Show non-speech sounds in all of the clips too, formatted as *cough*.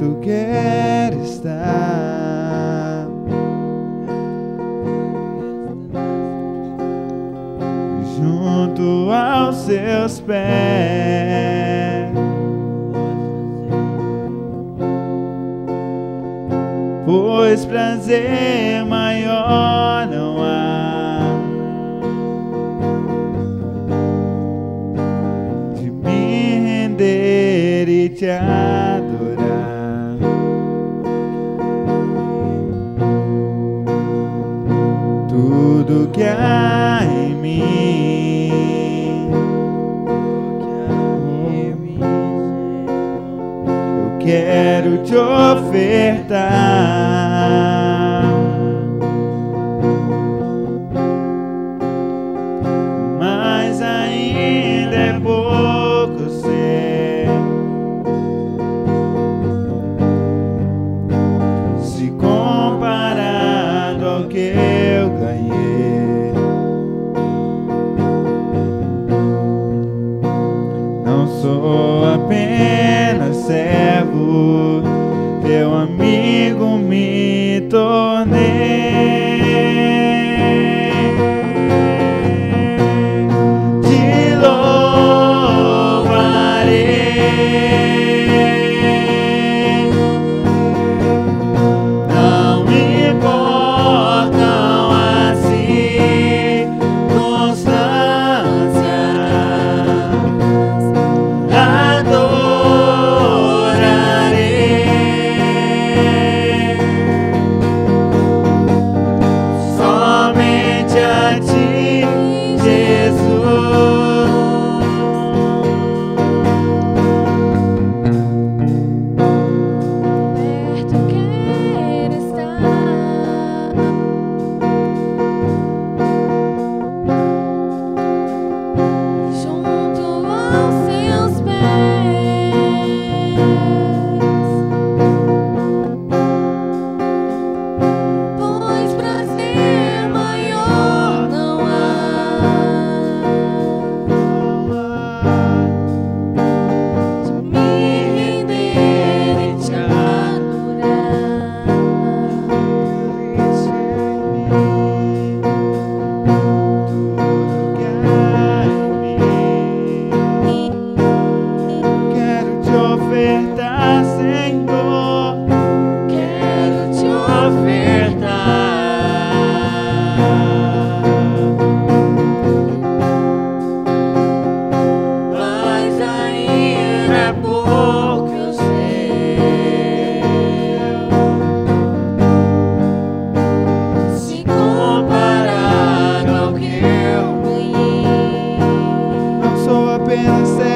tu queres estar. Junto aos seus pés, pois prazer maior não há de me render e te. quero te ofertar. me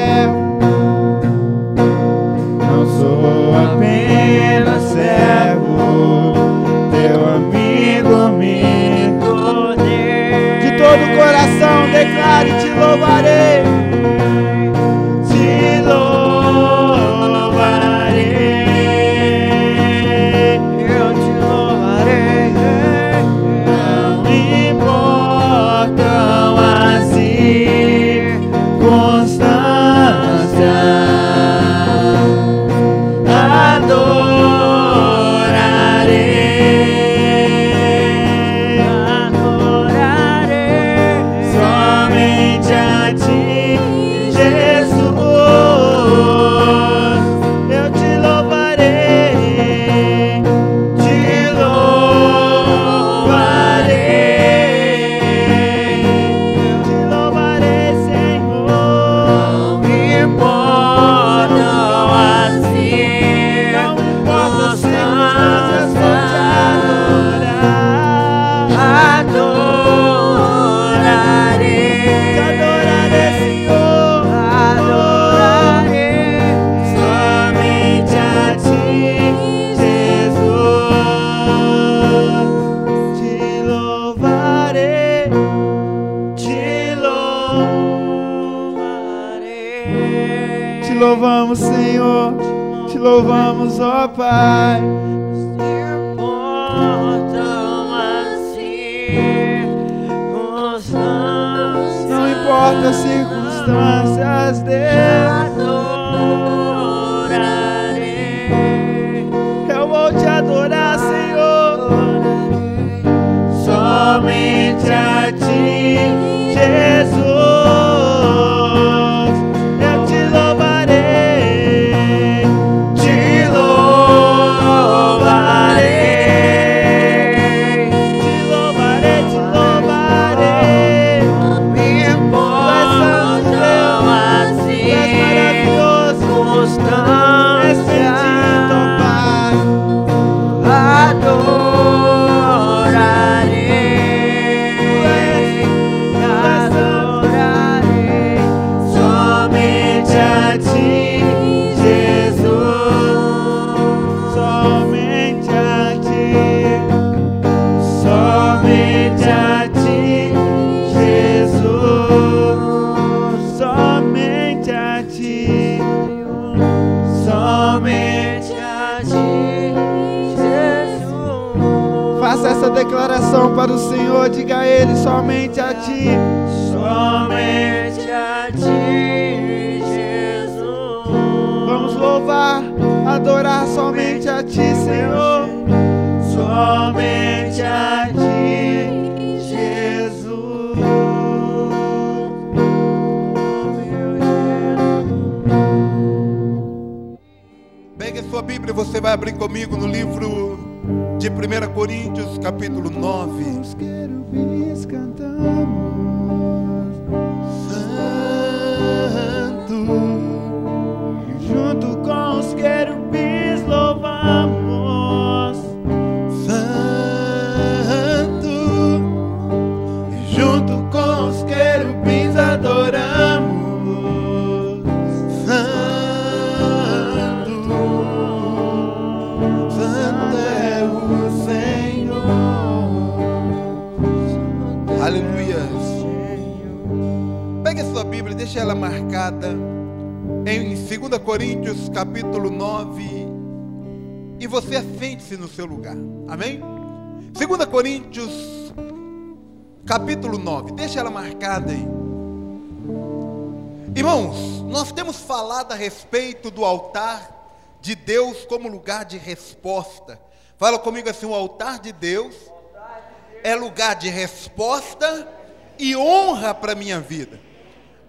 ó Pai. Se portam assim Não importa circunstâncias, Deus. Adorarei. Eu vou te adorar, Senhor. Somente a ti, Jesus. Declaração para o Senhor, diga a Ele somente a Ti. Somente a ti, Jesus. Vamos louvar, adorar somente a Ti, Senhor. Somente a ti, Jesus. Pegue a sua Bíblia e você vai abrir comigo no livro de 1 Coríntios, capítulo 9. Os querubins cantamos. 2 Coríntios, capítulo 9. E você assente-se no seu lugar. Amém? 2 Coríntios, capítulo 9. Deixa ela marcada aí. Irmãos, nós temos falado a respeito do altar de Deus como lugar de resposta. Fala comigo assim: o altar de Deus é lugar de resposta e honra para a minha vida.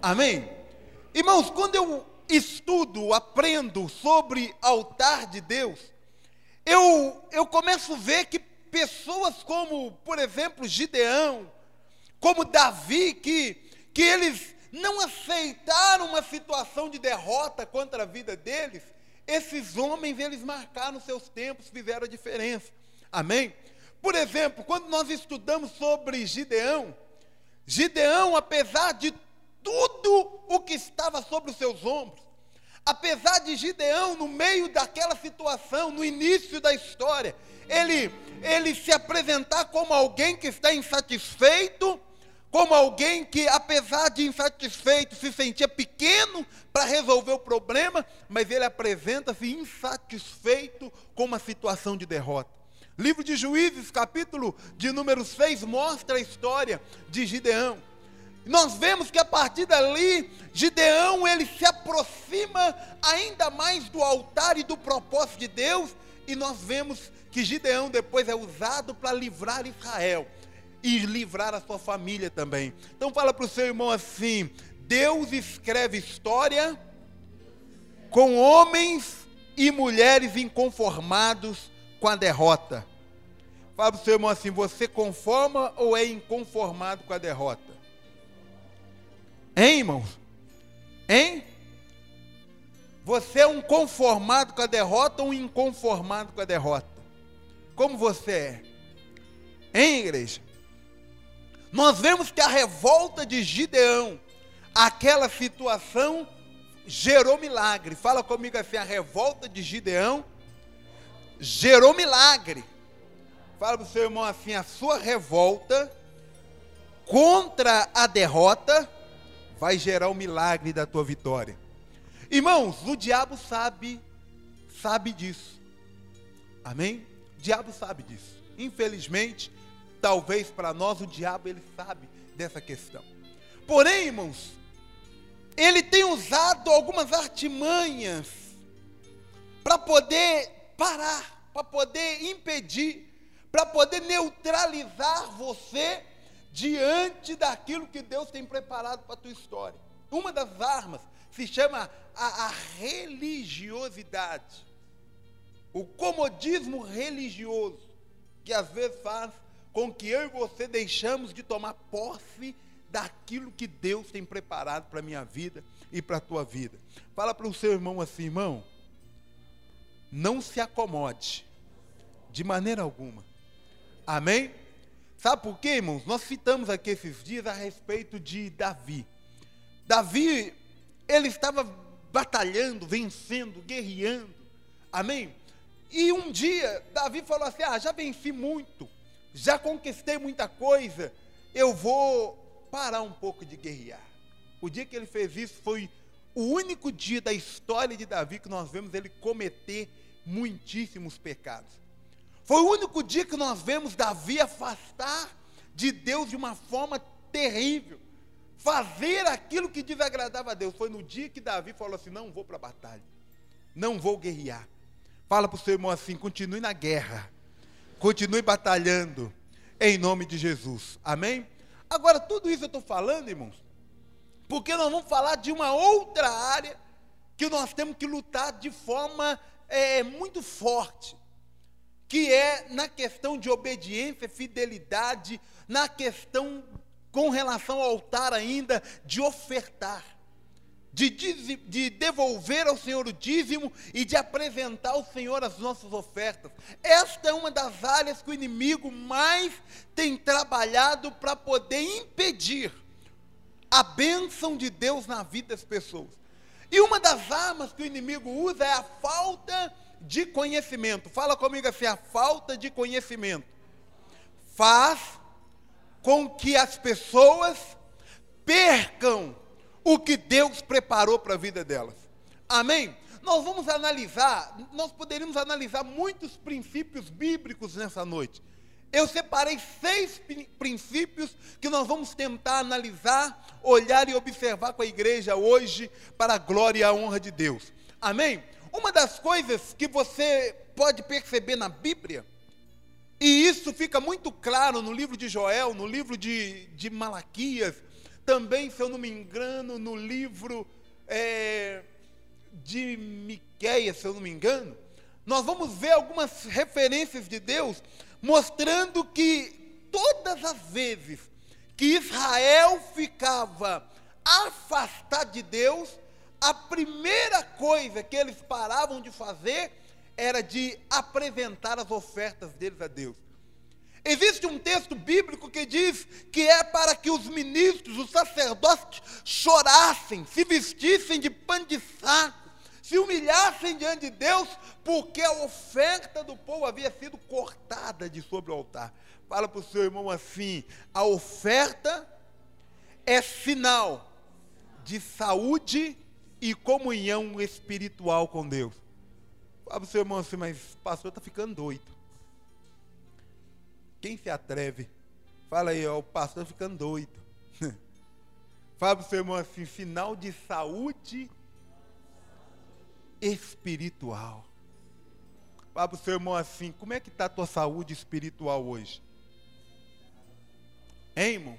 Amém? Irmãos, quando eu estudo, aprendo sobre altar de Deus, eu, eu começo a ver que pessoas como, por exemplo, Gideão, como Davi, que, que eles não aceitaram uma situação de derrota contra a vida deles, esses homens, eles marcaram seus tempos, fizeram a diferença. Amém? Por exemplo, quando nós estudamos sobre Gideão, Gideão, apesar de tudo o que estava sobre os seus ombros, apesar de Gideão, no meio daquela situação, no início da história, ele, ele se apresentar como alguém que está insatisfeito, como alguém que, apesar de insatisfeito, se sentia pequeno para resolver o problema, mas ele apresenta-se insatisfeito com uma situação de derrota. Livro de Juízes, capítulo de número 6, mostra a história de Gideão. Nós vemos que a partir dali, Gideão ele se aproxima ainda mais do altar e do propósito de Deus, e nós vemos que Gideão depois é usado para livrar Israel e livrar a sua família também. Então fala para o seu irmão assim: Deus escreve história com homens e mulheres inconformados com a derrota. Fala para o seu irmão assim: você conforma ou é inconformado com a derrota? Hein, irmãos? Hein? Você é um conformado com a derrota ou um inconformado com a derrota? Como você é? Hein, igreja? Nós vemos que a revolta de Gideão, aquela situação, gerou milagre. Fala comigo assim: a revolta de Gideão gerou milagre. Fala para o seu irmão assim: a sua revolta contra a derrota vai gerar o milagre da tua vitória. Irmãos, o diabo sabe, sabe disso. Amém? O diabo sabe disso. Infelizmente, talvez para nós o diabo ele sabe dessa questão. Porém, irmãos, ele tem usado algumas artimanhas para poder parar, para poder impedir, para poder neutralizar você diante daquilo que Deus tem preparado para a tua história. Uma das armas se chama a, a religiosidade, o comodismo religioso, que às vezes faz com que eu e você deixamos de tomar posse daquilo que Deus tem preparado para a minha vida e para a tua vida. Fala para o seu irmão assim, irmão, não se acomode, de maneira alguma. Amém? Sabe por quê, irmãos? Nós citamos aqui esses dias a respeito de Davi. Davi, ele estava batalhando, vencendo, guerreando. Amém? E um dia, Davi falou assim: Ah, já venci muito, já conquistei muita coisa, eu vou parar um pouco de guerrear. O dia que ele fez isso foi o único dia da história de Davi que nós vemos ele cometer muitíssimos pecados. Foi o único dia que nós vemos Davi afastar de Deus de uma forma terrível. Fazer aquilo que desagradava a Deus. Foi no dia que Davi falou assim: não vou para a batalha. Não vou guerrear. Fala para o seu irmão assim: continue na guerra. Continue batalhando. Em nome de Jesus. Amém? Agora, tudo isso eu estou falando, irmãos, porque nós vamos falar de uma outra área que nós temos que lutar de forma é, muito forte, que é na questão de obediência, fidelidade, na questão com relação ao altar ainda, de ofertar, de, de devolver ao Senhor o dízimo e de apresentar ao Senhor as nossas ofertas. Esta é uma das áreas que o inimigo mais tem trabalhado para poder impedir a bênção de Deus na vida das pessoas. E uma das armas que o inimigo usa é a falta de conhecimento. Fala comigo assim: a falta de conhecimento faz com que as pessoas percam o que Deus preparou para a vida delas. Amém? Nós vamos analisar, nós poderíamos analisar muitos princípios bíblicos nessa noite. Eu separei seis princípios que nós vamos tentar analisar, olhar e observar com a igreja hoje para a glória e a honra de Deus. Amém? Uma das coisas que você pode perceber na Bíblia, e isso fica muito claro no livro de Joel, no livro de, de Malaquias, também, se eu não me engano, no livro é, de Miqueias, se eu não me engano, nós vamos ver algumas referências de Deus mostrando que todas as vezes que Israel ficava afastado de Deus, a primeira coisa que eles paravam de fazer era de apresentar as ofertas deles a Deus. Existe um texto bíblico que diz que é para que os ministros, os sacerdotes, chorassem, se vestissem de pano de saco, se humilhassem diante de Deus, porque a oferta do povo havia sido cortada de sobre o altar. Fala para o seu irmão assim: a oferta é sinal de saúde e comunhão espiritual com Deus. Fala para o seu irmão assim, mas pastor está ficando doido. Quem se atreve? Fala aí, ó, o pastor está ficando doido. *laughs* Fala para o seu irmão assim, sinal de saúde espiritual. Fala para o seu irmão assim: como é que está a tua saúde espiritual hoje? Hein, irmão?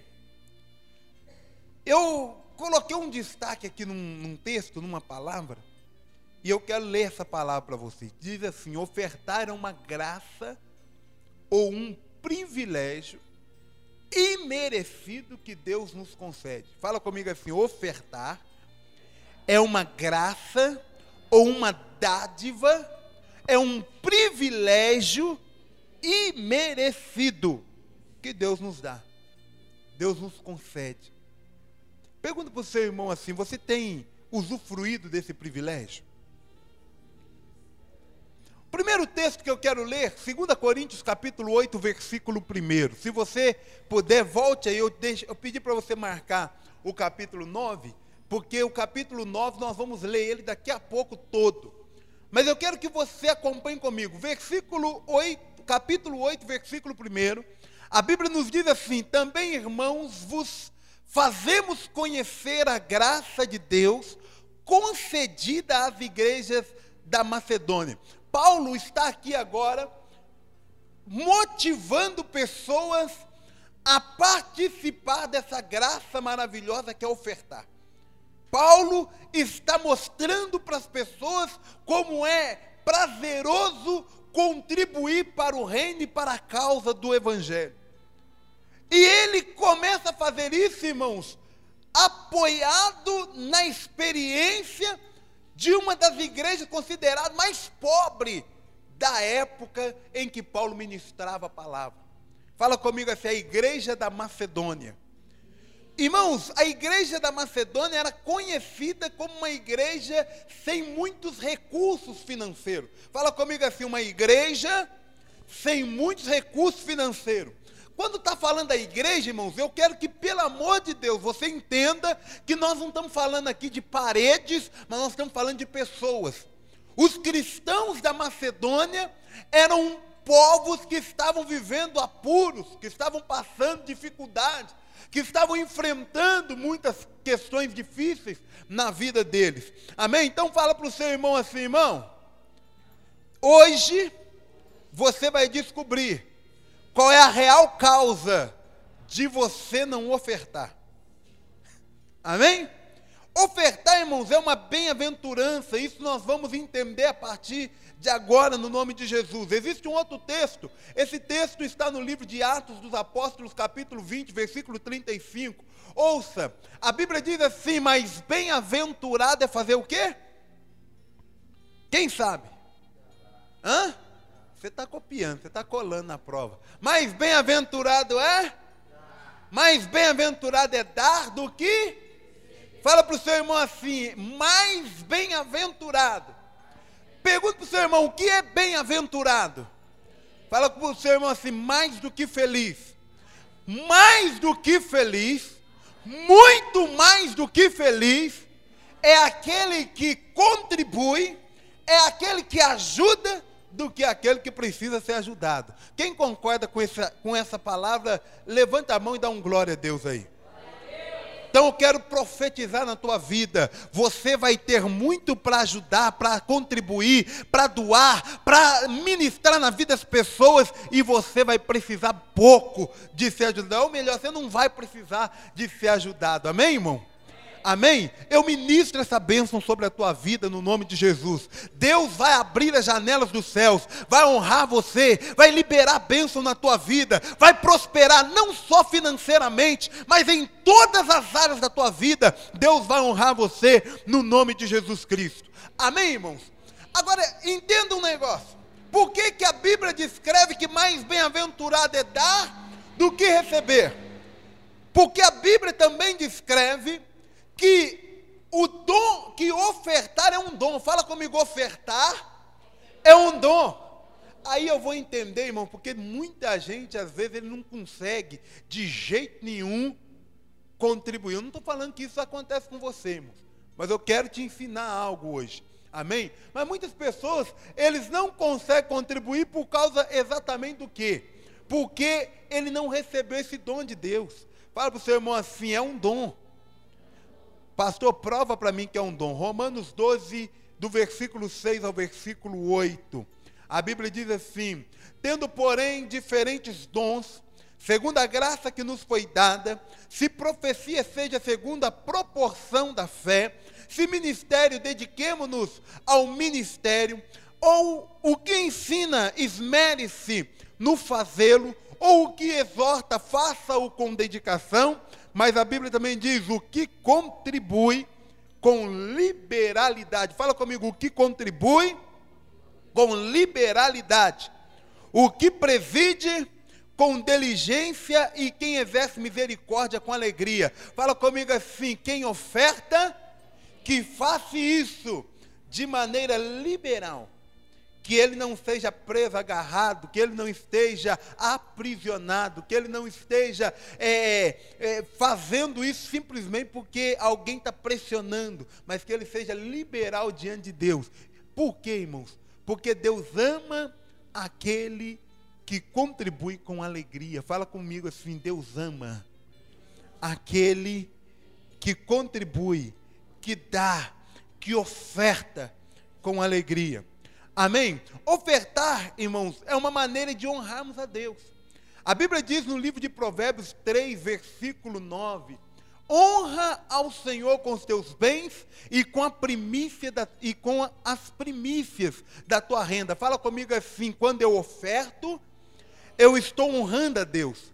Eu coloquei um destaque aqui num, num texto, numa palavra, e eu quero ler essa palavra para você. Diz assim: ofertar é uma graça ou um privilégio imerecido que Deus nos concede. Fala comigo assim: ofertar é uma graça ou uma dádiva, é um privilégio imerecido que Deus nos dá. Deus nos concede. Pergunta para o seu irmão assim: você tem usufruído desse privilégio? Primeiro texto que eu quero ler, 2 Coríntios capítulo 8, versículo 1. Se você puder, volte aí, eu, deixo, eu pedi para você marcar o capítulo 9, porque o capítulo 9 nós vamos ler ele daqui a pouco todo. Mas eu quero que você acompanhe comigo. Versículo 8, capítulo 8, versículo 1. A Bíblia nos diz assim: Também, irmãos, vos fazemos conhecer a graça de Deus concedida às igrejas da Macedônia. Paulo está aqui agora motivando pessoas a participar dessa graça maravilhosa que é ofertar. Paulo está mostrando para as pessoas como é prazeroso contribuir para o reino e para a causa do Evangelho. E ele começa a fazer isso, irmãos, apoiado na experiência de uma das igrejas consideradas mais pobres da época em que Paulo ministrava a palavra. Fala comigo assim, a igreja da Macedônia. Irmãos, a igreja da Macedônia era conhecida como uma igreja sem muitos recursos financeiros. Fala comigo assim, uma igreja sem muitos recursos financeiros. Quando está falando da igreja, irmãos, eu quero que, pelo amor de Deus, você entenda que nós não estamos falando aqui de paredes, mas nós estamos falando de pessoas. Os cristãos da Macedônia eram povos que estavam vivendo apuros, que estavam passando dificuldades, que estavam enfrentando muitas questões difíceis na vida deles. Amém? Então fala para o seu irmão assim, irmão. Hoje você vai descobrir qual é a real causa de você não ofertar. Amém? Ofertar, irmãos, é uma bem-aventurança, isso nós vamos entender a partir de agora, no nome de Jesus. Existe um outro texto, esse texto está no livro de Atos dos Apóstolos, capítulo 20, versículo 35. Ouça, a Bíblia diz assim: Mas bem-aventurado é fazer o quê? Quem sabe? Hã? Você está copiando, você está colando na prova. Mais bem-aventurado é? Mais bem-aventurado é dar do que Fala para o seu irmão assim: mais bem-aventurado. Pergunta para o seu irmão: o que é bem-aventurado? Fala para o seu irmão assim: mais do que feliz. Mais do que feliz, muito mais do que feliz, é aquele que contribui, é aquele que ajuda do que aquele que precisa ser ajudado. Quem concorda com essa, com essa palavra, levanta a mão e dá um glória a Deus aí. Então eu quero profetizar na tua vida. Você vai ter muito para ajudar, para contribuir, para doar, para ministrar na vida das pessoas e você vai precisar pouco de ser ajudado. Ou melhor, você não vai precisar de ser ajudado. Amém, irmão? Amém? Eu ministro essa bênção sobre a tua vida no nome de Jesus. Deus vai abrir as janelas dos céus, vai honrar você, vai liberar bênção na tua vida, vai prosperar não só financeiramente, mas em todas as áreas da tua vida. Deus vai honrar você no nome de Jesus Cristo. Amém, irmãos? Agora, entenda um negócio. Por que, que a Bíblia descreve que mais bem-aventurado é dar do que receber? Porque a Bíblia também descreve que o dom, que ofertar é um dom. Fala comigo, ofertar é um dom. Aí eu vou entender, irmão, porque muita gente, às vezes, ele não consegue de jeito nenhum contribuir. Eu não estou falando que isso acontece com você, irmão. Mas eu quero te ensinar algo hoje. Amém? Mas muitas pessoas, eles não conseguem contribuir por causa exatamente do quê? Porque ele não recebeu esse dom de Deus. Fala para o seu irmão assim, é um dom. Pastor, prova para mim que é um dom. Romanos 12, do versículo 6 ao versículo 8. A Bíblia diz assim: Tendo, porém, diferentes dons, segundo a graça que nos foi dada, se profecia seja segundo a proporção da fé, se ministério, dediquemo-nos ao ministério, ou o que ensina, esmere-se no fazê-lo, ou o que exorta, faça-o com dedicação, mas a Bíblia também diz o que contribui com liberalidade. Fala comigo, o que contribui com liberalidade. O que preside com diligência e quem exerce misericórdia com alegria. Fala comigo assim: quem oferta, que faça isso de maneira liberal que ele não seja preso, agarrado, que ele não esteja aprisionado, que ele não esteja é, é, fazendo isso simplesmente porque alguém está pressionando, mas que ele seja liberal diante de Deus. Por quê, irmãos? Porque Deus ama aquele que contribui com alegria. Fala comigo assim: Deus ama aquele que contribui, que dá, que oferta com alegria. Amém? Ofertar, irmãos, é uma maneira de honrarmos a Deus. A Bíblia diz no livro de Provérbios 3, versículo 9: Honra ao Senhor com os teus bens e com a primícia da, e com as primícias da tua renda. Fala comigo assim: quando eu oferto, eu estou honrando a Deus.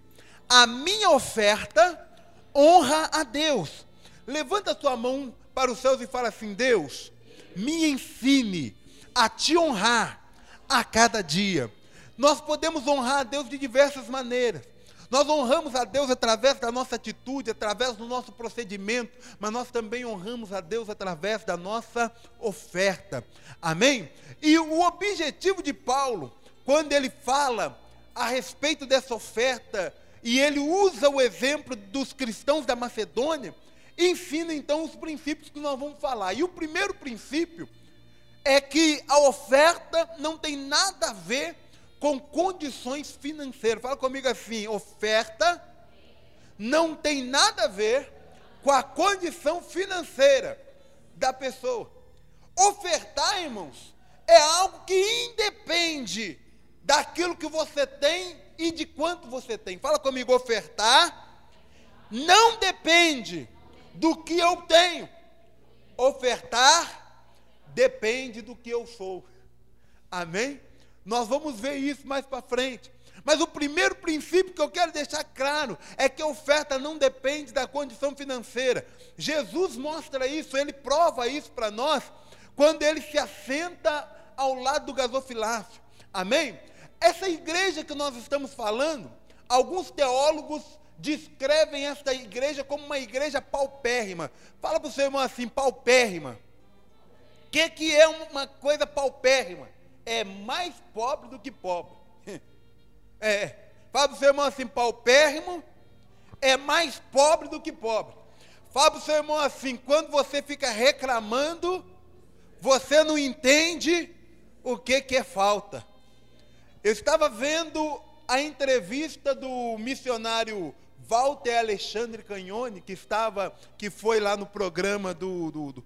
A minha oferta honra a Deus. Levanta a tua mão para os céus e fala assim: Deus, me ensine a te honrar a cada dia. Nós podemos honrar a Deus de diversas maneiras. Nós honramos a Deus através da nossa atitude, através do nosso procedimento, mas nós também honramos a Deus através da nossa oferta. Amém? E o objetivo de Paulo, quando ele fala a respeito dessa oferta, e ele usa o exemplo dos cristãos da Macedônia, ensina então os princípios que nós vamos falar. E o primeiro princípio é que a oferta não tem nada a ver com condições financeiras. Fala comigo assim: oferta não tem nada a ver com a condição financeira da pessoa. Ofertar, irmãos, é algo que independe daquilo que você tem e de quanto você tem. Fala comigo, ofertar não depende do que eu tenho. Ofertar depende do que eu sou. Amém? Nós vamos ver isso mais para frente. Mas o primeiro princípio que eu quero deixar claro é que a oferta não depende da condição financeira. Jesus mostra isso, ele prova isso para nós quando ele se assenta ao lado do gasofilácio. Amém? Essa igreja que nós estamos falando, alguns teólogos descrevem esta igreja como uma igreja paupérrima. Fala para o seu irmão assim, paupérrima. Que, que é uma coisa paupérrima? É mais pobre do que pobre. *laughs* É. Fala para o seu irmão assim, paupérrimo é mais pobre do que pobre. Fala para o seu irmão assim, quando você fica reclamando, você não entende o que, que é falta. Eu estava vendo a entrevista do missionário Walter Alexandre Canhone, que estava, que foi lá no programa do, do, do,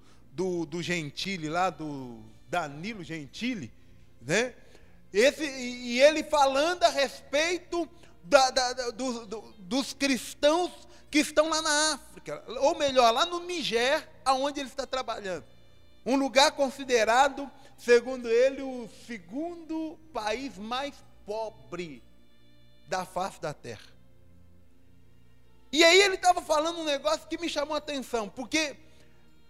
do Gentili, lá do Danilo Gentili, né? Esse, e ele falando a respeito da, da, do, do, dos cristãos que estão lá na África, ou melhor, lá no Niger, aonde ele está trabalhando. Um lugar considerado, segundo ele, o segundo país mais pobre da face da terra. E aí ele estava falando um negócio que me chamou a atenção, porque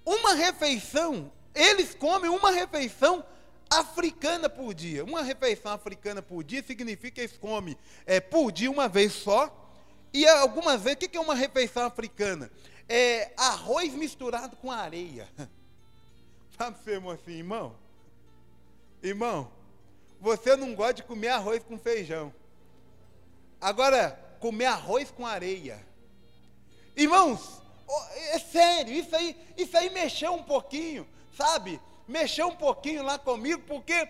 uma refeição, eles comem uma refeição africana por dia. Uma refeição africana por dia significa que eles comem é, por dia uma vez só. E algumas vezes, o que é uma refeição africana? É arroz misturado com areia. *laughs* Sabe, seu irmão assim, irmão? Irmão, você não gosta de comer arroz com feijão. Agora, comer arroz com areia. Irmãos, é sério, isso aí, isso aí mexeu um pouquinho, sabe? Mexeu um pouquinho lá comigo, porque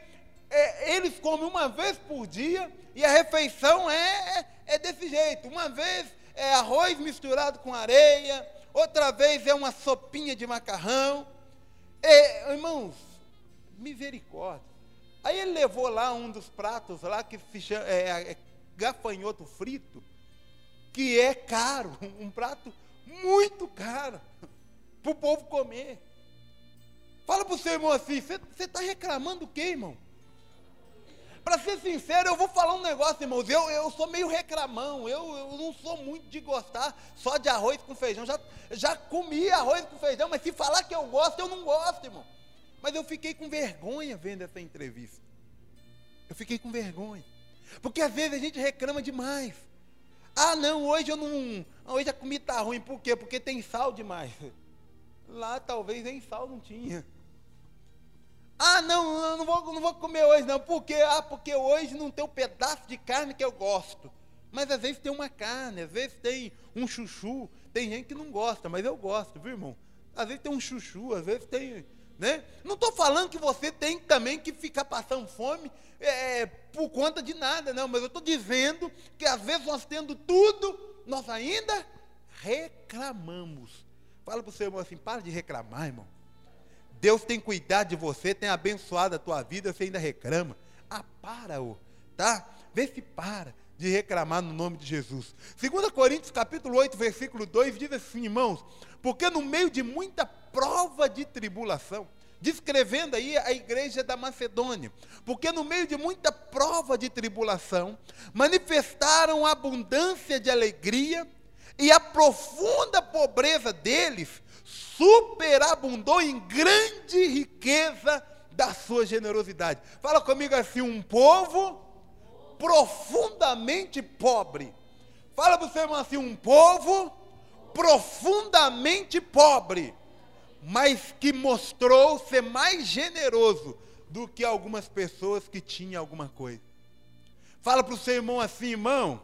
é, eles comem uma vez por dia e a refeição é, é, é desse jeito. Uma vez é arroz misturado com areia, outra vez é uma sopinha de macarrão. É, irmãos, misericórdia. Aí ele levou lá um dos pratos lá que se chama é, é, gafanhoto frito, que é caro, *laughs* um prato muito caro para o povo comer. Fala para o seu irmão assim, você está reclamando o quê, irmão? Para ser sincero, eu vou falar um negócio, irmãos. Eu, eu sou meio reclamão. Eu, eu não sou muito de gostar só de arroz com feijão. Já, já comi arroz com feijão, mas se falar que eu gosto, eu não gosto, irmão. Mas eu fiquei com vergonha vendo essa entrevista. Eu fiquei com vergonha. Porque às vezes a gente reclama demais. Ah, não, hoje eu não. Hoje a comida está ruim. Por quê? Porque tem sal demais. *laughs* Lá talvez nem sal não tinha. Ah, não, eu não vou, não vou comer hoje, não. Por quê? Ah, porque hoje não tem um pedaço de carne que eu gosto. Mas às vezes tem uma carne, às vezes tem um chuchu. Tem gente que não gosta, mas eu gosto, viu, irmão? Às vezes tem um chuchu, às vezes tem né? Não estou falando que você tem também que ficar passando fome é, por conta de nada, não, mas eu estou dizendo que às vezes nós tendo tudo, nós ainda reclamamos. Fala para o seu irmão assim, para de reclamar, irmão. Deus tem cuidado de você, tem abençoado a tua vida, você ainda reclama. Ah, para, ô, tá? Vê se para de reclamar no nome de Jesus. 2 Coríntios capítulo 8, versículo 2 diz assim, irmãos, porque no meio de muita prova de tribulação, descrevendo aí a igreja da Macedônia, porque no meio de muita prova de tribulação, manifestaram abundância de alegria e a profunda pobreza deles superabundou em grande riqueza da sua generosidade. Fala comigo assim: um povo profundamente pobre. Fala para você assim: um povo profundamente pobre, mas que mostrou ser mais generoso do que algumas pessoas que tinham alguma coisa. Fala para o seu irmão assim, irmão,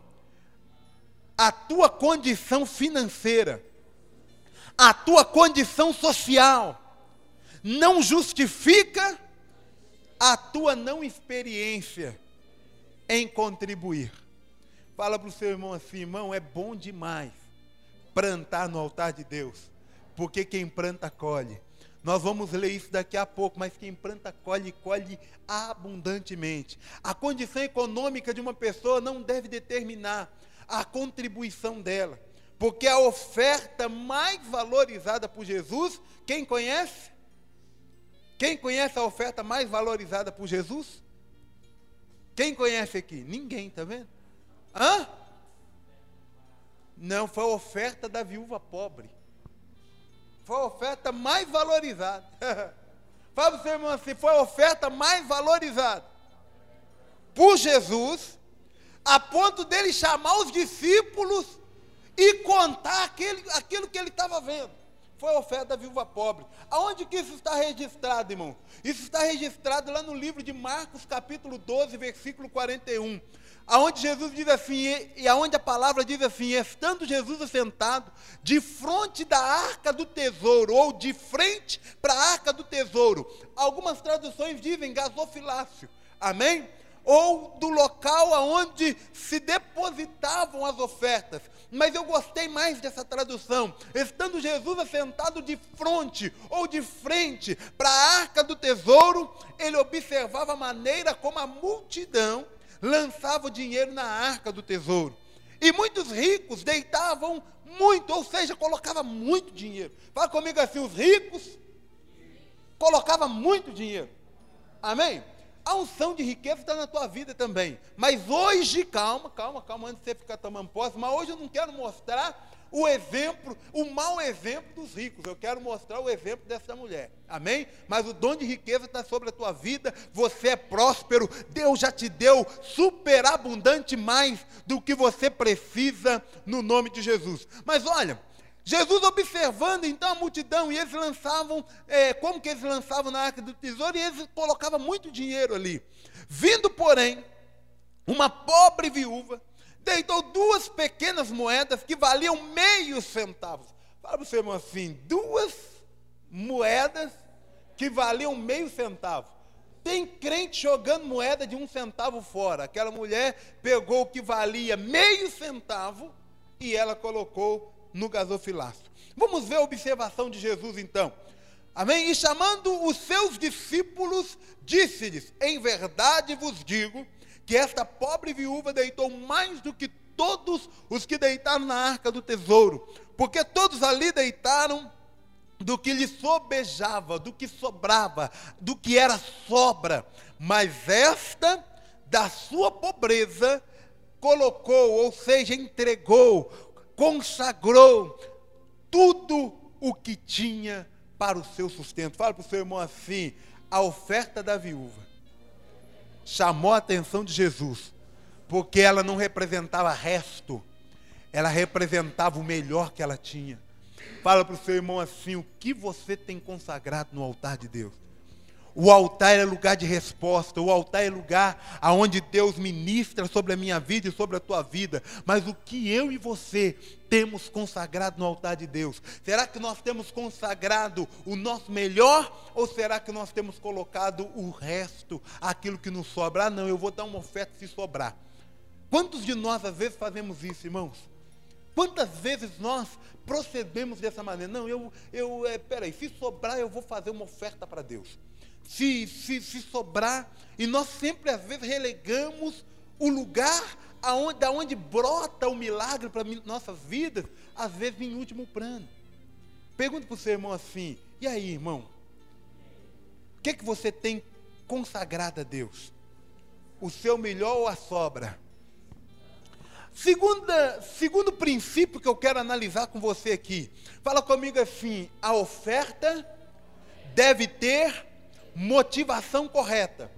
a tua condição financeira, a tua condição social, não justifica a tua não experiência em contribuir. Fala para o seu irmão assim, irmão, é bom demais plantar no altar de Deus, porque quem planta colhe. Nós vamos ler isso daqui a pouco, mas quem planta colhe, colhe abundantemente. A condição econômica de uma pessoa não deve determinar a contribuição dela, porque a oferta mais valorizada por Jesus, quem conhece? Quem conhece a oferta mais valorizada por Jesus? Quem conhece aqui? Ninguém, tá vendo? Hã? Não, foi a oferta da viúva pobre. Foi a oferta mais valorizada. *laughs* Fala para o seu irmão assim: foi a oferta mais valorizada por Jesus, a ponto dele chamar os discípulos e contar aquele, aquilo que ele estava vendo. Foi a oferta da viúva pobre. Aonde que isso está registrado, irmão? Isso está registrado lá no livro de Marcos, capítulo 12, versículo 41 aonde Jesus diz assim, e aonde a palavra diz assim, estando Jesus sentado de frente da arca do tesouro, ou de frente para a arca do tesouro. Algumas traduções dizem gasofilácio, amém? Ou do local aonde se depositavam as ofertas. Mas eu gostei mais dessa tradução. Estando Jesus assentado de frente ou de frente para a arca do tesouro, ele observava a maneira como a multidão lançava o dinheiro na arca do tesouro. E muitos ricos deitavam muito, ou seja, colocava muito dinheiro. Fala comigo assim, os ricos colocava muito dinheiro. Amém? A unção de riqueza está na tua vida também. Mas hoje, calma, calma, calma, antes de você ficar tomando posse, mas hoje eu não quero mostrar o exemplo, o mau exemplo dos ricos. Eu quero mostrar o exemplo dessa mulher. Amém? Mas o dom de riqueza está sobre a tua vida. Você é próspero. Deus já te deu superabundante mais do que você precisa no nome de Jesus. Mas olha. Jesus observando então a multidão, e eles lançavam, é, como que eles lançavam na arca do tesouro, e eles colocavam muito dinheiro ali. Vindo, porém, uma pobre viúva, deitou duas pequenas moedas que valiam meio centavo. Fala para o seu irmão assim: duas moedas que valiam meio centavo. Tem crente jogando moeda de um centavo fora. Aquela mulher pegou o que valia meio centavo e ela colocou no gasofilaço. Vamos ver a observação de Jesus então. Amém? E chamando os seus discípulos, disse-lhes: Em verdade vos digo que esta pobre viúva deitou mais do que todos os que deitaram na arca do tesouro, porque todos ali deitaram do que lhe sobejava, do que sobrava, do que era sobra, mas esta, da sua pobreza, colocou, ou seja, entregou, consagrou tudo o que tinha para o seu sustento. Fala para o seu irmão assim: a oferta da viúva chamou a atenção de Jesus, porque ela não representava resto, ela representava o melhor que ela tinha. Fala para o seu irmão assim: o que você tem consagrado no altar de Deus? O altar é lugar de resposta, o altar é lugar aonde Deus ministra sobre a minha vida e sobre a tua vida. Mas o que eu e você temos consagrado no altar de Deus? Será que nós temos consagrado o nosso melhor ou será que nós temos colocado o resto, aquilo que nos sobra? Ah, não, eu vou dar uma oferta se sobrar. Quantos de nós às vezes fazemos isso, irmãos? Quantas vezes nós procedemos dessa maneira? Não, eu, eu é, peraí, se sobrar eu vou fazer uma oferta para Deus se, se, se sobrar, e nós sempre às vezes relegamos o lugar aonde, da onde brota o milagre para nossas vidas, às vezes em último plano. Pergunta para o seu irmão assim: e aí, irmão? O que, é que você tem consagrado a Deus? O seu melhor ou a sobra? Segunda, segundo princípio que eu quero analisar com você aqui. Fala comigo assim: a oferta deve ter motivação correta.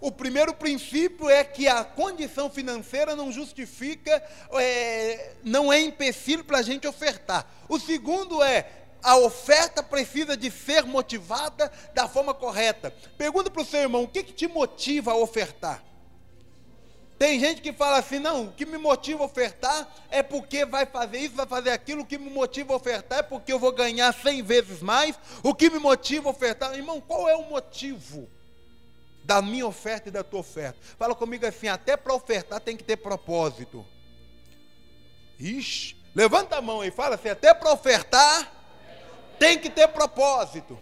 O primeiro princípio é que a condição financeira não justifica, é, não é empecilho para a gente ofertar. O segundo é a oferta precisa de ser motivada da forma correta. Pergunta para o seu irmão: o que, que te motiva a ofertar? Tem gente que fala assim: não, o que me motiva a ofertar é porque vai fazer isso, vai fazer aquilo. O que me motiva a ofertar é porque eu vou ganhar 100 vezes mais. O que me motiva a ofertar, irmão, qual é o motivo? da minha oferta e da tua oferta. Fala comigo assim, até para ofertar tem que ter propósito. Ixi, levanta a mão aí, fala assim, até para ofertar tem que ter propósito.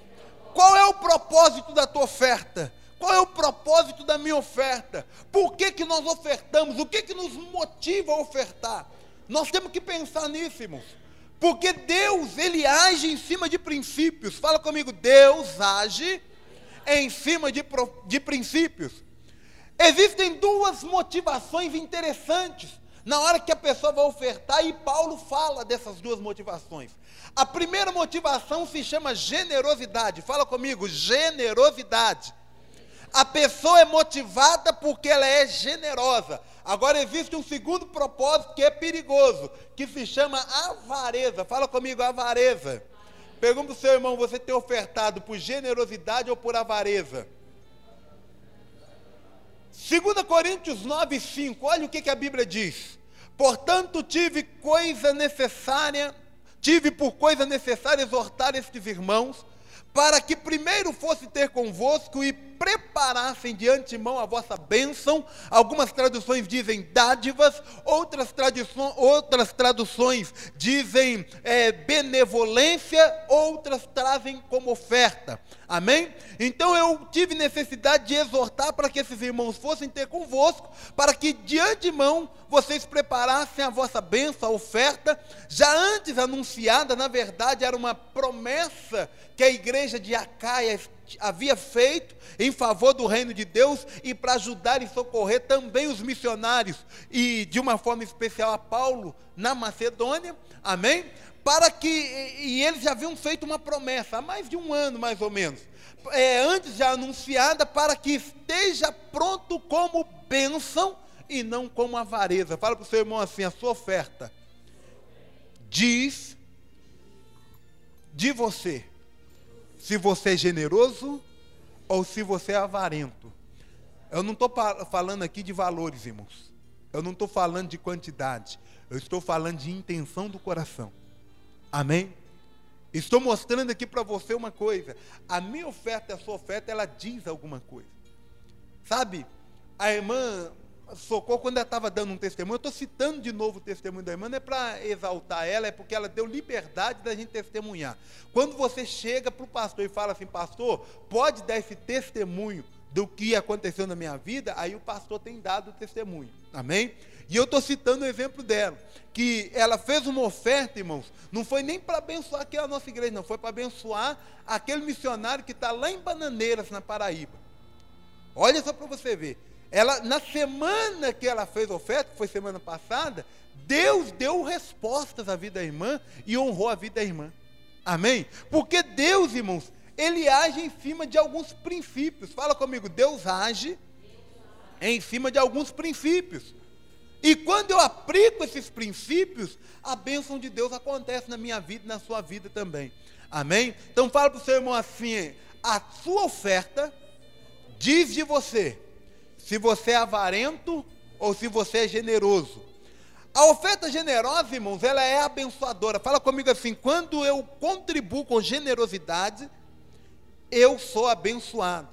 Qual é o propósito da tua oferta? Qual é o propósito da minha oferta? Por que, que nós ofertamos? O que, que nos motiva a ofertar? Nós temos que pensar nisso, irmãos. Porque Deus, Ele age em cima de princípios. Fala comigo, Deus age em cima de, de princípios. Existem duas motivações interessantes na hora que a pessoa vai ofertar, e Paulo fala dessas duas motivações. A primeira motivação se chama generosidade. Fala comigo, generosidade. A pessoa é motivada porque ela é generosa. Agora existe um segundo propósito que é perigoso, que se chama avareza. Fala comigo, avareza. Pergunta para o seu irmão: você tem ofertado por generosidade ou por avareza? 2 Coríntios 9, 5, olha o que, que a Bíblia diz. Portanto, tive coisa necessária, tive por coisa necessária exortar estes irmãos, para que primeiro fosse ter convosco e preparassem de antemão a vossa bênção. Algumas traduções dizem dádivas, outras, outras traduções dizem é, benevolência, outras trazem como oferta. Amém? Então eu tive necessidade de exortar para que esses irmãos fossem ter convosco, para que de antemão vocês preparassem a vossa bênção, a oferta, já antes anunciada, na verdade era uma promessa que a igreja de Acaia havia feito em favor do reino de Deus e para ajudar e socorrer também os missionários e de uma forma especial a Paulo na Macedônia, amém? Para que, e eles já haviam feito uma promessa há mais de um ano mais ou menos, é, antes já anunciada, para que esteja pronto como bênção e não como avareza. Fala para o seu irmão assim: a sua oferta diz de você se você é generoso ou se você é avarento. Eu não estou falando aqui de valores, irmãos. Eu não estou falando de quantidade. Eu estou falando de intenção do coração. Amém? Estou mostrando aqui para você uma coisa. A minha oferta, a sua oferta, ela diz alguma coisa. Sabe? A irmã Socorro, quando ela estava dando um testemunho, eu estou citando de novo o testemunho da irmã, não é para exaltar ela, é porque ela deu liberdade da gente testemunhar. Quando você chega para o pastor e fala assim, pastor, pode dar esse testemunho do que aconteceu na minha vida, aí o pastor tem dado o testemunho. Amém? E eu estou citando o exemplo dela, que ela fez uma oferta, irmãos, não foi nem para abençoar aqui a nossa igreja, não, foi para abençoar aquele missionário que está lá em Bananeiras, na Paraíba. Olha só para você ver. Ela, na semana que ela fez oferta, que foi semana passada, Deus deu respostas à vida da irmã e honrou a vida da irmã. Amém? Porque Deus, irmãos, ele age em cima de alguns princípios. Fala comigo, Deus age em cima de alguns princípios. E quando eu aplico esses princípios, a bênção de Deus acontece na minha vida e na sua vida também. Amém? Então fala para o seu irmão assim: a sua oferta diz de você se você é avarento ou se você é generoso. A oferta generosa, irmãos, ela é abençoadora. Fala comigo assim: quando eu contribuo com generosidade, eu sou abençoado.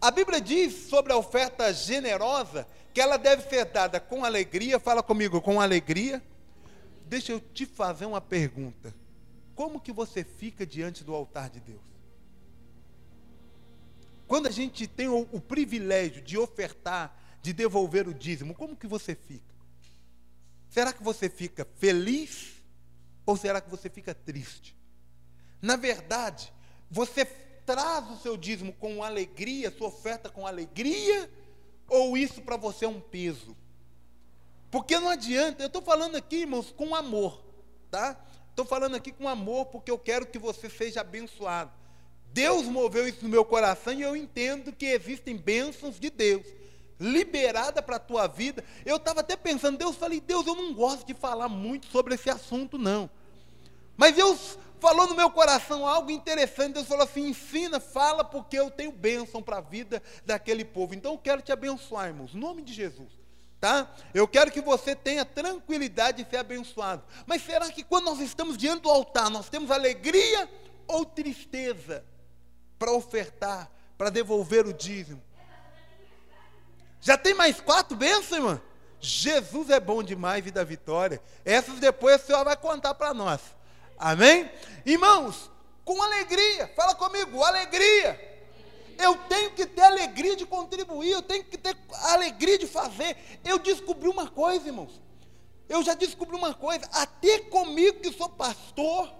A Bíblia diz sobre a oferta generosa que ela deve ser dada com alegria. Fala comigo, com alegria. Deixa eu te fazer uma pergunta. Como que você fica diante do altar de Deus? Quando a gente tem o, o privilégio de ofertar, de devolver o dízimo, como que você fica? Será que você fica feliz ou será que você fica triste? Na verdade, você traz o seu dízimo com alegria, sua oferta com alegria, ou isso para você é um peso? Porque não adianta, eu estou falando aqui, irmãos, com amor, tá? Estou falando aqui com amor porque eu quero que você seja abençoado. Deus moveu isso no meu coração e eu entendo que existem bênçãos de Deus liberada para a tua vida. Eu estava até pensando, Deus, falei, Deus, eu não gosto de falar muito sobre esse assunto, não. Mas Deus falou no meu coração algo interessante. Deus falou assim: ensina, fala, porque eu tenho bênção para a vida daquele povo. Então eu quero te abençoar, irmãos, em nome de Jesus. Tá? Eu quero que você tenha tranquilidade de ser abençoado. Mas será que quando nós estamos diante do altar, nós temos alegria ou tristeza? Para ofertar, para devolver o dízimo. Já tem mais quatro bênçãos, irmã? Jesus é bom demais, vida vitória. Essas depois o Senhor vai contar para nós. Amém? Irmãos, com alegria, fala comigo, alegria. Eu tenho que ter alegria de contribuir, eu tenho que ter alegria de fazer. Eu descobri uma coisa, irmãos. Eu já descobri uma coisa, até comigo que sou pastor,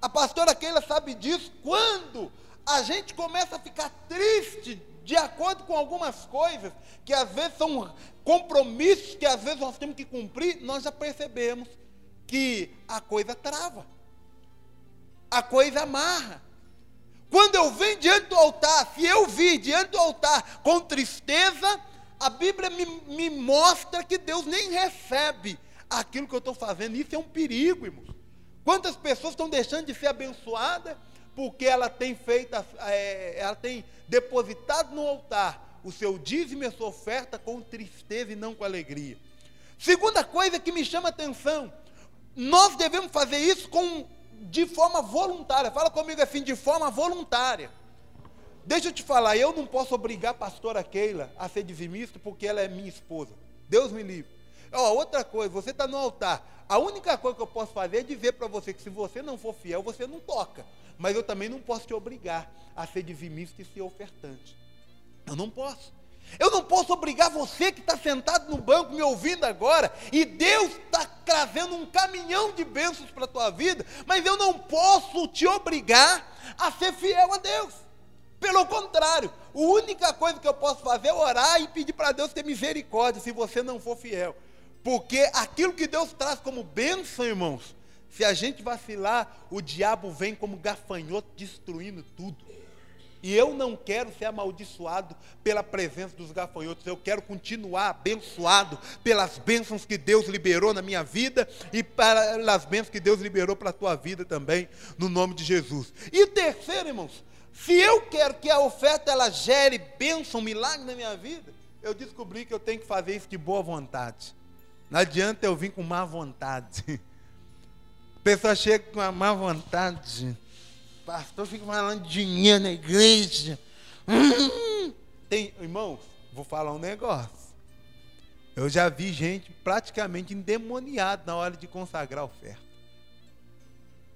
a pastora Keila sabe disso, quando a gente começa a ficar triste de acordo com algumas coisas, que às vezes são compromissos que às vezes nós temos que cumprir, nós já percebemos que a coisa trava, a coisa amarra. Quando eu venho diante do altar, se eu vir diante do altar com tristeza, a Bíblia me, me mostra que Deus nem recebe aquilo que eu estou fazendo. Isso é um perigo, irmãos. Quantas pessoas estão deixando de ser abençoadas porque ela tem feito, é, ela tem depositado no altar o seu dízimo e a sua oferta com tristeza e não com alegria. Segunda coisa que me chama atenção, nós devemos fazer isso com, de forma voluntária. Fala comigo assim, de forma voluntária. Deixa eu te falar, eu não posso obrigar a pastora Keila a ser dizimista porque ela é minha esposa. Deus me livre. Ó, outra coisa, você está no altar. A única coisa que eu posso fazer é dizer para você que se você não for fiel, você não toca. Mas eu também não posso te obrigar a ser dizimista e ser ofertante. Eu não posso. Eu não posso obrigar você que está sentado no banco me ouvindo agora, e Deus está trazendo um caminhão de bênçãos para a tua vida, mas eu não posso te obrigar a ser fiel a Deus. Pelo contrário, a única coisa que eu posso fazer é orar e pedir para Deus ter misericórdia se você não for fiel. Porque aquilo que Deus traz como bênção, irmãos, se a gente vacilar, o diabo vem como gafanhoto destruindo tudo. E eu não quero ser amaldiçoado pela presença dos gafanhotos, eu quero continuar abençoado pelas bênçãos que Deus liberou na minha vida e pelas bênçãos que Deus liberou para a tua vida também, no nome de Jesus. E terceiro, irmãos, se eu quero que a oferta ela gere bênção, milagre na minha vida, eu descobri que eu tenho que fazer isso de boa vontade. Não adianta eu vir com má vontade. *laughs* A pessoa chega com uma má vontade. Pastor fica falando de dinheiro na igreja. Hum. Tem, irmãos, vou falar um negócio. Eu já vi gente praticamente endemoniada na hora de consagrar a oferta.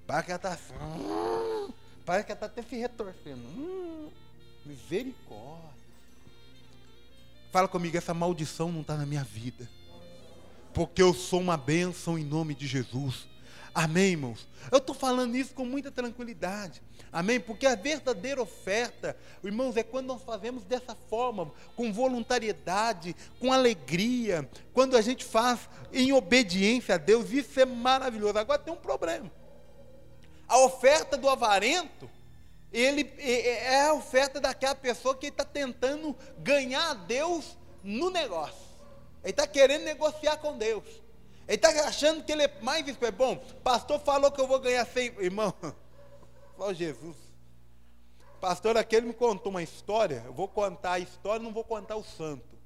Parece que ela está assim. Hum. Parece que ela está até se retorcendo. Hum. Misericórdia. Fala comigo, essa maldição não está na minha vida porque eu sou uma bênção em nome de Jesus. Amém, irmãos? Eu estou falando isso com muita tranquilidade. Amém? Porque a verdadeira oferta, irmãos, é quando nós fazemos dessa forma, com voluntariedade, com alegria, quando a gente faz em obediência a Deus, isso é maravilhoso. Agora tem um problema. A oferta do avarento, ele é, é a oferta daquela pessoa que está tentando ganhar a Deus no negócio. Ele está querendo negociar com Deus. Ele está achando que ele é mais é bom. Pastor falou que eu vou ganhar 100. Irmão, *laughs* só Jesus. Pastor aquele me contou uma história. Eu vou contar a história, não vou contar o santo.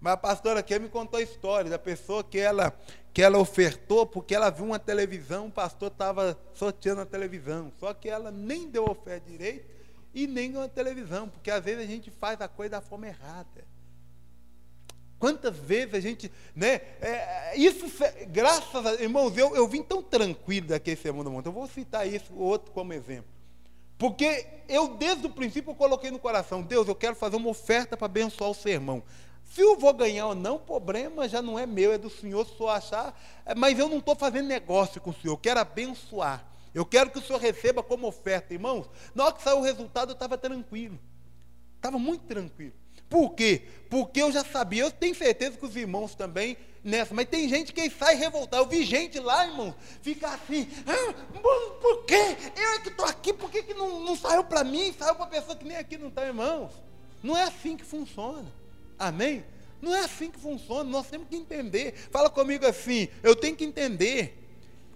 Mas a pastora aquele me contou a história da pessoa que ela, que ela ofertou porque ela viu uma televisão, o pastor estava sorteando a televisão. Só que ela nem deu oferta direito e nem ganhou a televisão, porque às vezes a gente faz a coisa da forma errada. Quantas vezes a gente, né? É, isso, graças a irmãos, eu, eu vim tão tranquilo daquele sermão da montanha. Eu vou citar isso outro como exemplo. Porque eu, desde o princípio, eu coloquei no coração: Deus, eu quero fazer uma oferta para abençoar o sermão. Se eu vou ganhar ou não, o problema já não é meu, é do Senhor, se achar. É, mas eu não estou fazendo negócio com o Senhor, eu quero abençoar. Eu quero que o Senhor receba como oferta, irmãos. Na hora que saiu o resultado, eu estava tranquilo. Estava muito tranquilo. Por quê? Porque eu já sabia, eu tenho certeza que os irmãos também nessa, mas tem gente que sai revoltado. Eu vi gente lá, irmão, ficar assim, ah, por quê? Eu é que estou aqui, por que, que não, não saiu para mim, saiu para pessoa que nem aqui não está, irmãos? Não é assim que funciona. Amém? Não é assim que funciona, nós temos que entender. Fala comigo assim, eu tenho que entender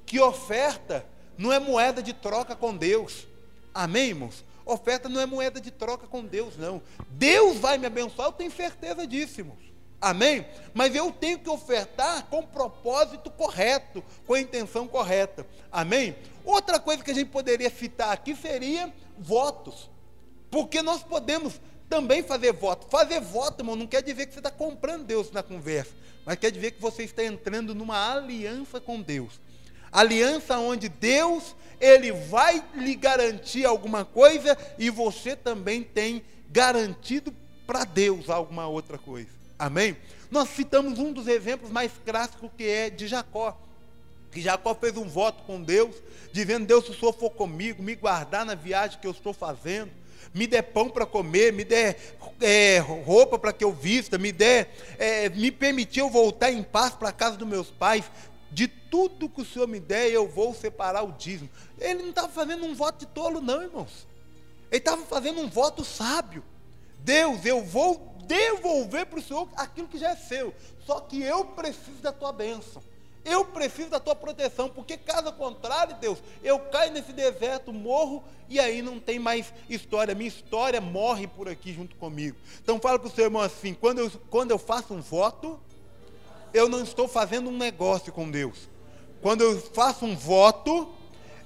que oferta não é moeda de troca com Deus. Amém, irmãos? Oferta não é moeda de troca com Deus, não. Deus vai me abençoar, eu tenho certeza disso, irmãos. Amém? Mas eu tenho que ofertar com o propósito correto, com a intenção correta. Amém? Outra coisa que a gente poderia citar aqui seria votos. Porque nós podemos também fazer voto. Fazer voto, irmão, não quer dizer que você está comprando Deus na conversa, mas quer dizer que você está entrando numa aliança com Deus. Aliança onde Deus, ele vai lhe garantir alguma coisa e você também tem garantido para Deus alguma outra coisa. Amém? Nós citamos um dos exemplos mais clássicos que é de Jacó. Que Jacó fez um voto com Deus, dizendo: Deus, se o Senhor for comigo, me guardar na viagem que eu estou fazendo, me dê pão para comer, me dê é, roupa para que eu vista, me dê, é, me permitir eu voltar em paz para a casa dos meus pais, de tudo que o Senhor me der, eu vou separar o dízimo. Ele não estava fazendo um voto de tolo, não, irmãos. Ele estava fazendo um voto sábio. Deus, eu vou devolver para o Senhor aquilo que já é seu. Só que eu preciso da tua bênção. Eu preciso da tua proteção, porque caso contrário, Deus, eu caio nesse deserto, morro e aí não tem mais história. Minha história morre por aqui junto comigo. Então fala para o seu irmão assim: quando eu, quando eu faço um voto, eu não estou fazendo um negócio com Deus. Quando eu faço um voto,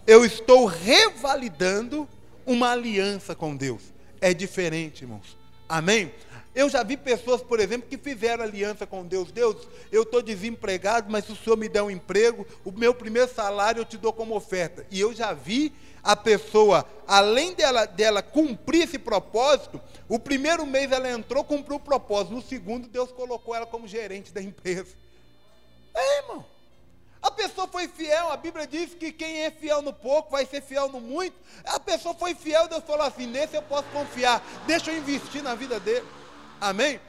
eu estou revalidando uma aliança com Deus. É diferente, irmãos. Amém? Eu já vi pessoas, por exemplo, que fizeram aliança com Deus. Deus, eu estou desempregado, mas se o Senhor me der um emprego, o meu primeiro salário eu te dou como oferta. E eu já vi a pessoa, além dela, dela cumprir esse propósito, o primeiro mês ela entrou, cumpriu o propósito. No segundo, Deus colocou ela como gerente da empresa. É, irmão. A pessoa foi fiel, a Bíblia diz que quem é fiel no pouco vai ser fiel no muito. A pessoa foi fiel, Deus falou assim: nesse eu posso confiar, deixa eu investir na vida dele. Amém?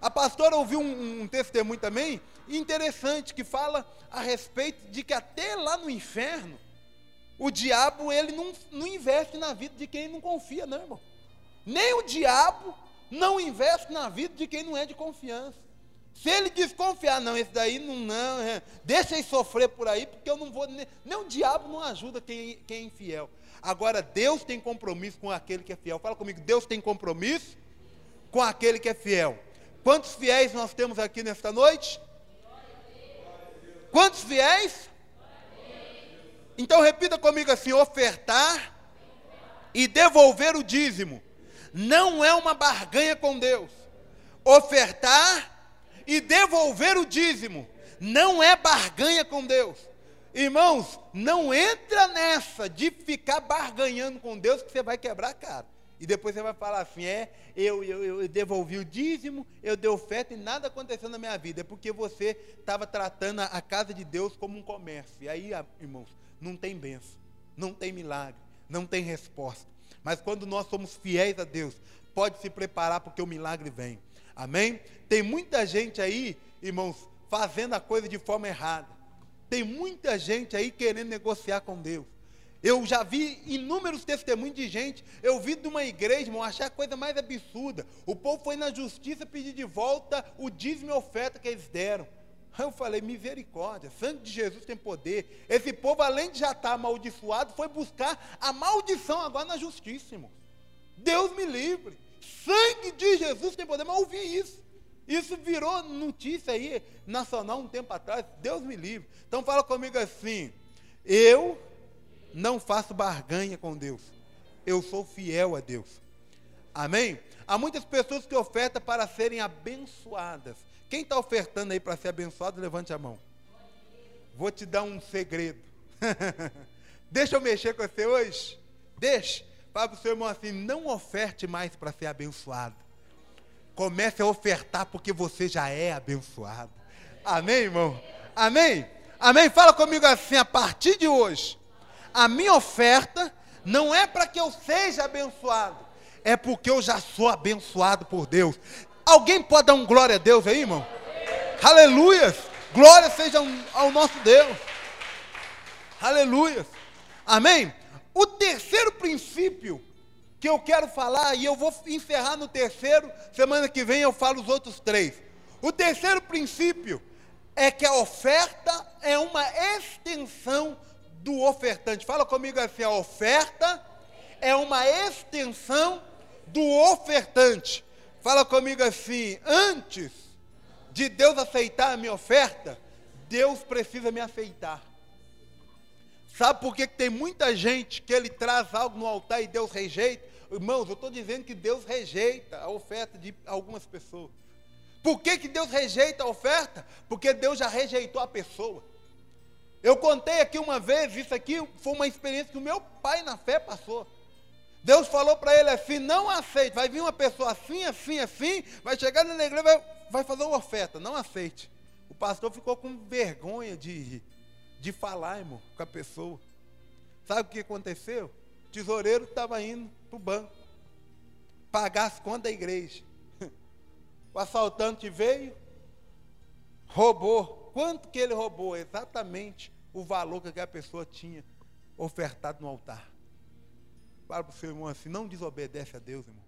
A pastora ouviu um, um testemunho também interessante que fala a respeito de que até lá no inferno o diabo ele não, não investe na vida de quem não confia, não, irmão. Nem o diabo não investe na vida de quem não é de confiança. Se ele desconfiar, não, esse daí não, não, é, deixa ele sofrer por aí, porque eu não vou, nem, nem o diabo não ajuda quem, quem é infiel. Agora, Deus tem compromisso com aquele que é fiel. Fala comigo, Deus tem compromisso com aquele que é fiel. Quantos fiéis nós temos aqui nesta noite? Quantos fiéis? Então repita comigo assim: ofertar e devolver o dízimo não é uma barganha com Deus. Ofertar e devolver o dízimo não é barganha com Deus. Irmãos, não entra nessa de ficar barganhando com Deus que você vai quebrar a cara. E depois você vai falar assim: é, eu, eu, eu devolvi o dízimo, eu dei oferta e nada aconteceu na minha vida. É porque você estava tratando a casa de Deus como um comércio. E aí, irmãos, não tem bênção, não tem milagre, não tem resposta. Mas quando nós somos fiéis a Deus, pode se preparar porque o milagre vem. Amém? Tem muita gente aí, irmãos, fazendo a coisa de forma errada. Tem muita gente aí querendo negociar com Deus. Eu já vi inúmeros testemunhos de gente. Eu vi de uma igreja, irmão, achar a coisa mais absurda. O povo foi na justiça pedir de volta o dízimo e oferta que eles deram. Eu falei, misericórdia, sangue de Jesus tem poder. Esse povo, além de já estar amaldiçoado, foi buscar a maldição agora na justiça, irmão. Deus me livre. Sangue de Jesus tem poder, mas ouvi isso. Isso virou notícia aí, nacional, um tempo atrás. Deus me livre. Então fala comigo assim: eu não faço barganha com Deus. Eu sou fiel a Deus. Amém? Há muitas pessoas que ofertam para serem abençoadas. Quem está ofertando aí para ser abençoado, levante a mão. Vou te dar um segredo. *laughs* Deixa eu mexer com você hoje. Deixa. Fala para o seu irmão assim: não oferte mais para ser abençoado. Comece a ofertar porque você já é abençoado. Amém, irmão? Amém? Amém? Fala comigo assim: a partir de hoje, a minha oferta não é para que eu seja abençoado, é porque eu já sou abençoado por Deus. Alguém pode dar um glória a Deus aí, irmão? Aleluia! Glória seja ao nosso Deus. Aleluia! Amém? O terceiro princípio que eu quero falar, e eu vou encerrar no terceiro, semana que vem eu falo os outros três. O terceiro princípio é que a oferta é uma extensão do ofertante. Fala comigo assim: a oferta é uma extensão do ofertante. Fala comigo assim: antes de Deus aceitar a minha oferta, Deus precisa me aceitar. Sabe por que, que tem muita gente que ele traz algo no altar e Deus rejeita? Irmãos, eu estou dizendo que Deus rejeita a oferta de algumas pessoas. Por que, que Deus rejeita a oferta? Porque Deus já rejeitou a pessoa. Eu contei aqui uma vez, isso aqui foi uma experiência que o meu pai na fé passou. Deus falou para ele assim: não aceite. Vai vir uma pessoa assim, assim, assim, vai chegar na igreja, vai, vai fazer uma oferta. Não aceite. O pastor ficou com vergonha de, de falar, irmão, com a pessoa. Sabe o que aconteceu? O tesoureiro estava indo para o banco pagar as contas da igreja. *laughs* O assaltante veio, roubou. Quanto que ele roubou? Exatamente o valor que a pessoa tinha ofertado no altar. Fala para o seu irmão assim, não desobedece a Deus, irmão.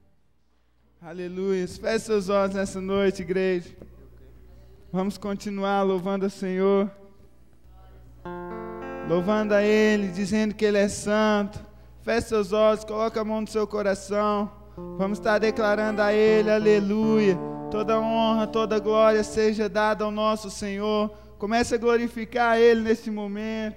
Aleluia. Feche seus olhos nessa noite, igreja. Vamos continuar louvando o Senhor. Louvando a Ele, dizendo que Ele é santo. Feche seus olhos, coloque a mão no seu coração. Vamos estar declarando a Ele, aleluia. Toda honra, toda glória seja dada ao nosso Senhor. Comece a glorificar Ele nesse momento.